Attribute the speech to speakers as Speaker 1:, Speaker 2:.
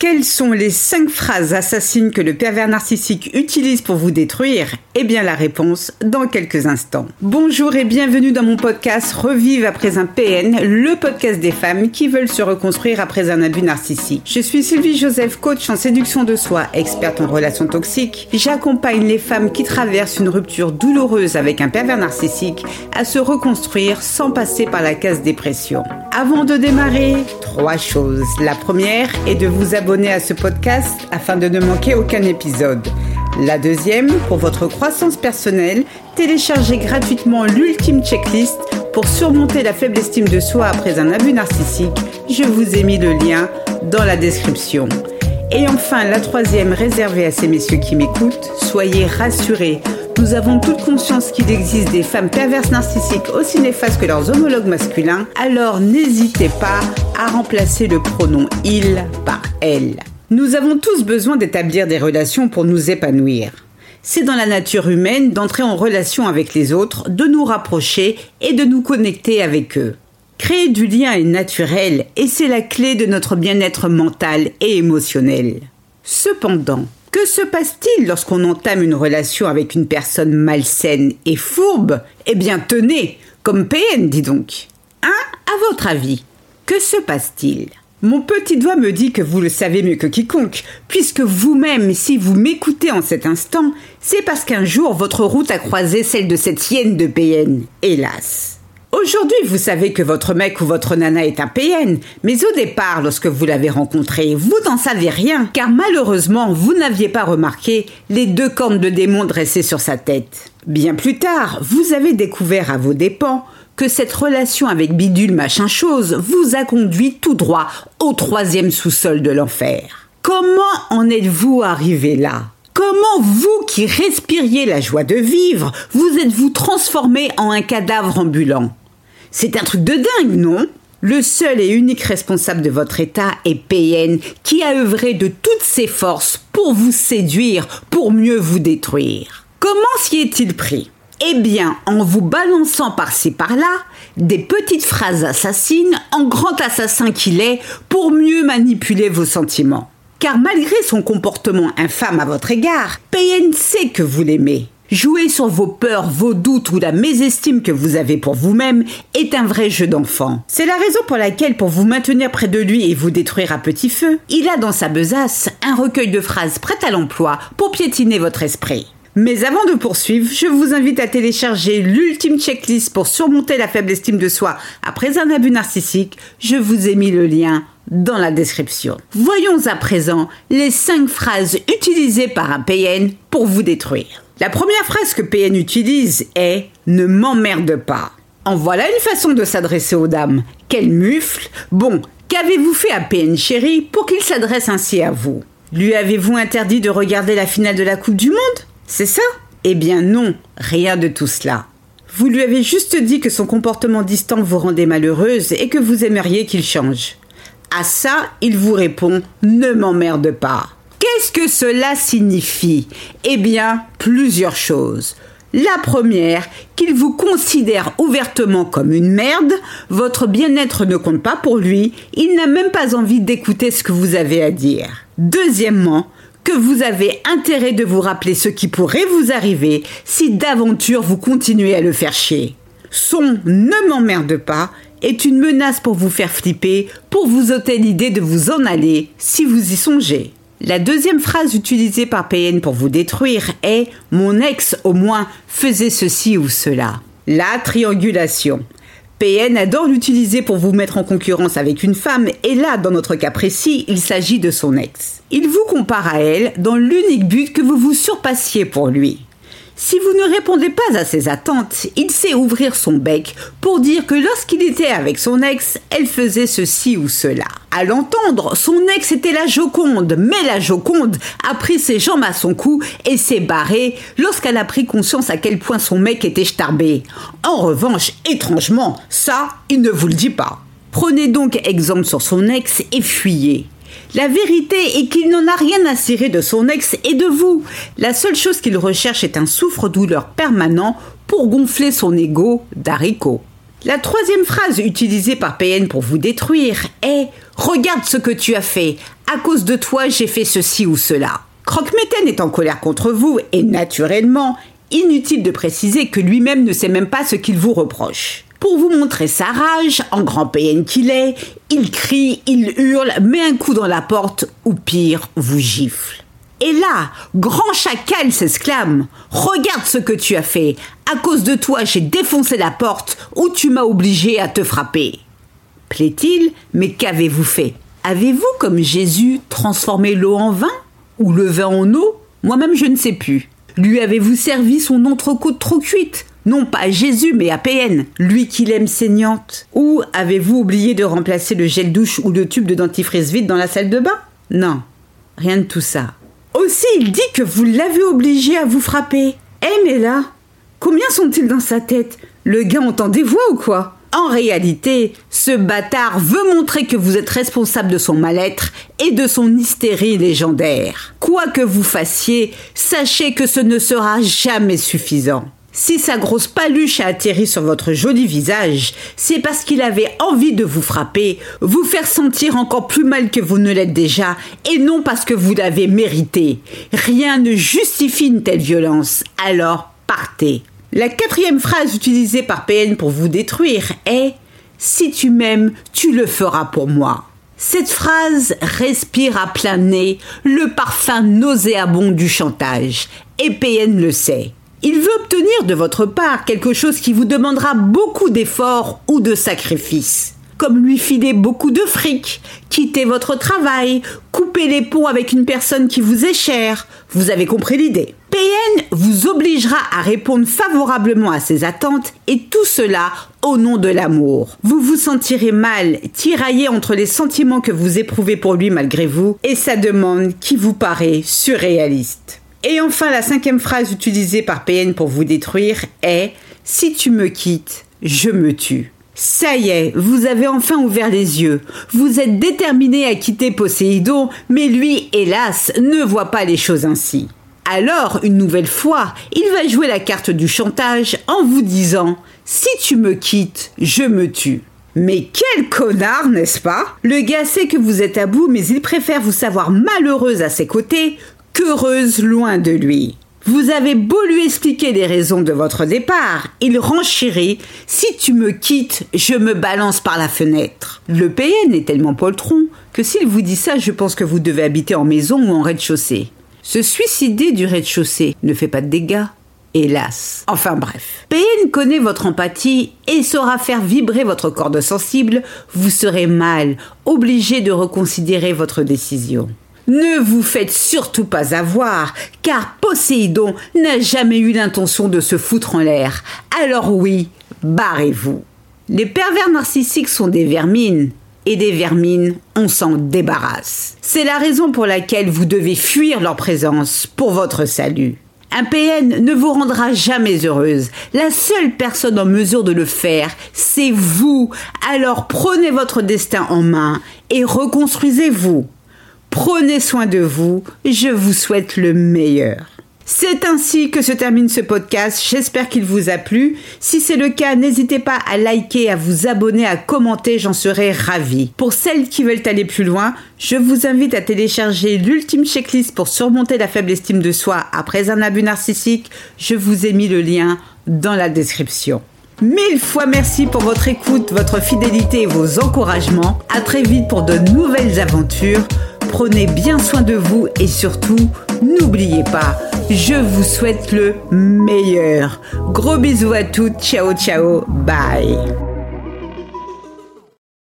Speaker 1: Quelles sont les 5 phrases assassines que le pervers narcissique utilise pour vous détruire? Eh bien la réponse dans quelques instants. Bonjour et bienvenue dans mon podcast Revive après un PN, le podcast des femmes qui veulent se reconstruire après un abus narcissique. Je suis Sylvie Joseph, coach en séduction de soi, experte en relations toxiques. J'accompagne les femmes qui traversent une rupture douloureuse avec un pervers narcissique à se reconstruire sans passer par la case dépression. Avant de démarrer, trois choses. La première est de vous abonner à ce podcast afin de ne manquer aucun épisode. La deuxième, pour votre croissance personnelle, téléchargez gratuitement l'ultime checklist pour surmonter la faible estime de soi après un abus narcissique. Je vous ai mis le lien dans la description. Et enfin, la troisième réservée à ces messieurs qui m'écoutent, soyez rassurés. Nous avons toute conscience qu'il existe des femmes perverses narcissiques aussi néfastes que leurs homologues masculins, alors n'hésitez pas à remplacer le pronom il par elle. Nous avons tous besoin d'établir des relations pour nous épanouir. C'est dans la nature humaine d'entrer en relation avec les autres, de nous rapprocher et de nous connecter avec eux. Créer du lien est naturel et c'est la clé de notre bien-être mental et émotionnel. Cependant, que se passe-t-il lorsqu'on entame une relation avec une personne malsaine et fourbe? Eh bien, tenez, comme PN, dis donc. Hein? À votre avis, que se passe-t-il? Mon petit doigt me dit que vous le savez mieux que quiconque, puisque vous-même, si vous m'écoutez en cet instant, c'est parce qu'un jour votre route a croisé celle de cette hyène de PN, hélas. Aujourd'hui, vous savez que votre mec ou votre nana est un PN, mais au départ, lorsque vous l'avez rencontré, vous n'en saviez rien, car malheureusement, vous n'aviez pas remarqué les deux cornes de démon dressées sur sa tête. Bien plus tard, vous avez découvert à vos dépens que cette relation avec bidule machin chose vous a conduit tout droit au troisième sous-sol de l'enfer. Comment en êtes-vous arrivé là? Comment vous qui respiriez la joie de vivre, vous êtes-vous transformé en un cadavre ambulant? C'est un truc de dingue, non? Le seul et unique responsable de votre état est PN, qui a œuvré de toutes ses forces pour vous séduire, pour mieux vous détruire. Comment s'y est-il pris? Eh bien, en vous balançant par-ci par-là, des petites phrases assassines en grand assassin qu'il est pour mieux manipuler vos sentiments. Car malgré son comportement infâme à votre égard, PN sait que vous l'aimez. Jouer sur vos peurs, vos doutes ou la mésestime que vous avez pour vous-même est un vrai jeu d'enfant. C'est la raison pour laquelle, pour vous maintenir près de lui et vous détruire à petit feu, il a dans sa besace un recueil de phrases prêtes à l'emploi pour piétiner votre esprit. Mais avant de poursuivre, je vous invite à télécharger l'ultime checklist pour surmonter la faible estime de soi après un abus narcissique. Je vous ai mis le lien dans la description. Voyons à présent les 5 phrases utilisées par un PN pour vous détruire. La première phrase que PN utilise est Ne m'emmerde pas. En voilà une façon de s'adresser aux dames. Quel mufle Bon, qu'avez-vous fait à PN chéri pour qu'il s'adresse ainsi à vous? Lui avez-vous interdit de regarder la finale de la Coupe du Monde? C'est ça? Eh bien non, rien de tout cela. Vous lui avez juste dit que son comportement distant vous rendait malheureuse et que vous aimeriez qu'il change. À ça, il vous répond Ne m'emmerde pas. Qu'est-ce que cela signifie? Eh bien, plusieurs choses. La première, qu'il vous considère ouvertement comme une merde, votre bien-être ne compte pas pour lui, il n'a même pas envie d'écouter ce que vous avez à dire. Deuxièmement, que vous avez intérêt de vous rappeler ce qui pourrait vous arriver si d'aventure vous continuez à le faire chier. Son ne m'emmerde pas est une menace pour vous faire flipper, pour vous ôter l'idée de vous en aller si vous y songez. La deuxième phrase utilisée par PN pour vous détruire est Mon ex, au moins, faisait ceci ou cela. La triangulation. PN adore l'utiliser pour vous mettre en concurrence avec une femme, et là, dans notre cas précis, il s'agit de son ex. Il vous compare à elle dans l'unique but que vous vous surpassiez pour lui. Si vous ne répondez pas à ses attentes, il sait ouvrir son bec pour dire que lorsqu'il était avec son ex, elle faisait ceci ou cela. À l'entendre, son ex était la Joconde, mais la Joconde a pris ses jambes à son cou et s'est barrée lorsqu'elle a pris conscience à quel point son mec était starbé. En revanche, étrangement, ça, il ne vous le dit pas. Prenez donc exemple sur son ex et fuyez. La vérité est qu'il n'en a rien à cirer de son ex et de vous. La seule chose qu'il recherche est un souffre-douleur permanent pour gonfler son ego d'haricot. La troisième phrase utilisée par PN pour vous détruire est Regarde ce que tu as fait. À cause de toi, j'ai fait ceci ou cela. Croque-Métaine est en colère contre vous et naturellement, inutile de préciser que lui-même ne sait même pas ce qu'il vous reproche. Pour vous montrer sa rage, en grand PN qu'il est, il crie, il hurle, met un coup dans la porte ou pire, vous gifle. Et là, grand chacal s'exclame Regarde ce que tu as fait. À cause de toi, j'ai défoncé la porte ou tu m'as obligé à te frapper. Plaît-il Mais qu'avez-vous fait? Avez-vous, comme Jésus, transformé l'eau en vin Ou le vin en eau? Moi-même, je ne sais plus. Lui avez-vous servi son entrecôte trop cuite? Non pas à Jésus, mais à PN, lui qui l'aime saignante. Ou avez-vous oublié de remplacer le gel douche ou le tube de dentifrice vide dans la salle de bain? Non, rien de tout ça. Aussi, il dit que vous l'avez obligé à vous frapper. Eh mais là, combien sont-ils dans sa tête? Le gars entend des voix ou quoi? En réalité, ce bâtard veut montrer que vous êtes responsable de son mal-être et de son hystérie légendaire. Quoi que vous fassiez, sachez que ce ne sera jamais suffisant. Si sa grosse paluche a atterri sur votre joli visage, c'est parce qu'il avait envie de vous frapper, vous faire sentir encore plus mal que vous ne l'êtes déjà, et non parce que vous l'avez mérité. Rien ne justifie une telle violence, alors partez. La quatrième phrase utilisée par PN pour vous détruire est Si tu m'aimes, tu le feras pour moi. Cette phrase respire à plein nez le parfum nauséabond du chantage, et PN le sait. Il veut obtenir de votre part quelque chose qui vous demandera beaucoup d'efforts ou de sacrifices, comme lui filer beaucoup de fric, quitter votre travail, couper les ponts avec une personne qui vous est chère. Vous avez compris l'idée. PN vous obligera à répondre favorablement à ses attentes et tout cela au nom de l'amour. Vous vous sentirez mal, tiraillé entre les sentiments que vous éprouvez pour lui malgré vous et sa demande qui vous paraît surréaliste. Et enfin, la cinquième phrase utilisée par PN pour vous détruire est Si tu me quittes, je me tue. Ça y est, vous avez enfin ouvert les yeux. Vous êtes déterminé à quitter Poséidon, mais lui, hélas, ne voit pas les choses ainsi. Alors, une nouvelle fois, il va jouer la carte du chantage en vous disant Si tu me quittes, je me tue. Mais quel connard, n'est-ce pas? Le gars sait que vous êtes à bout, mais il préfère vous savoir malheureuse à ses côtés qu'heureuse loin de lui. Vous avez beau lui expliquer les raisons de votre départ, il renchérit Si tu me quittes, je me balance par la fenêtre. Le PN est tellement poltron que s'il vous dit ça, je pense que vous devez habiter en maison ou en rez-de-chaussée. Se suicider du rez-de-chaussée ne fait pas de dégâts. Hélas. Enfin bref. PN connaît votre empathie et saura faire vibrer votre corde sensible. Vous serez mal, obligé de reconsidérer votre décision. Ne vous faites surtout pas avoir, car Poséidon n'a jamais eu l'intention de se foutre en l'air. Alors oui, barrez-vous. Les pervers narcissiques sont des vermines, et des vermines, on s'en débarrasse. C'est la raison pour laquelle vous devez fuir leur présence pour votre salut. Un PN ne vous rendra jamais heureuse. La seule personne en mesure de le faire, c'est vous. Alors prenez votre destin en main et reconstruisez-vous. Prenez soin de vous, je vous souhaite le meilleur. C'est ainsi que se termine ce podcast. J'espère qu'il vous a plu. Si c'est le cas, n'hésitez pas à liker, à vous abonner, à commenter, j'en serai ravi. Pour celles qui veulent aller plus loin, je vous invite à télécharger l'ultime checklist pour surmonter la faible estime de soi après un abus narcissique. Je vous ai mis le lien dans la description. Mille fois merci pour votre écoute, votre fidélité et vos encouragements. À très vite pour de nouvelles aventures. Prenez bien soin de vous et surtout, n'oubliez pas, je vous souhaite le meilleur. Gros bisous à toutes, ciao ciao, bye.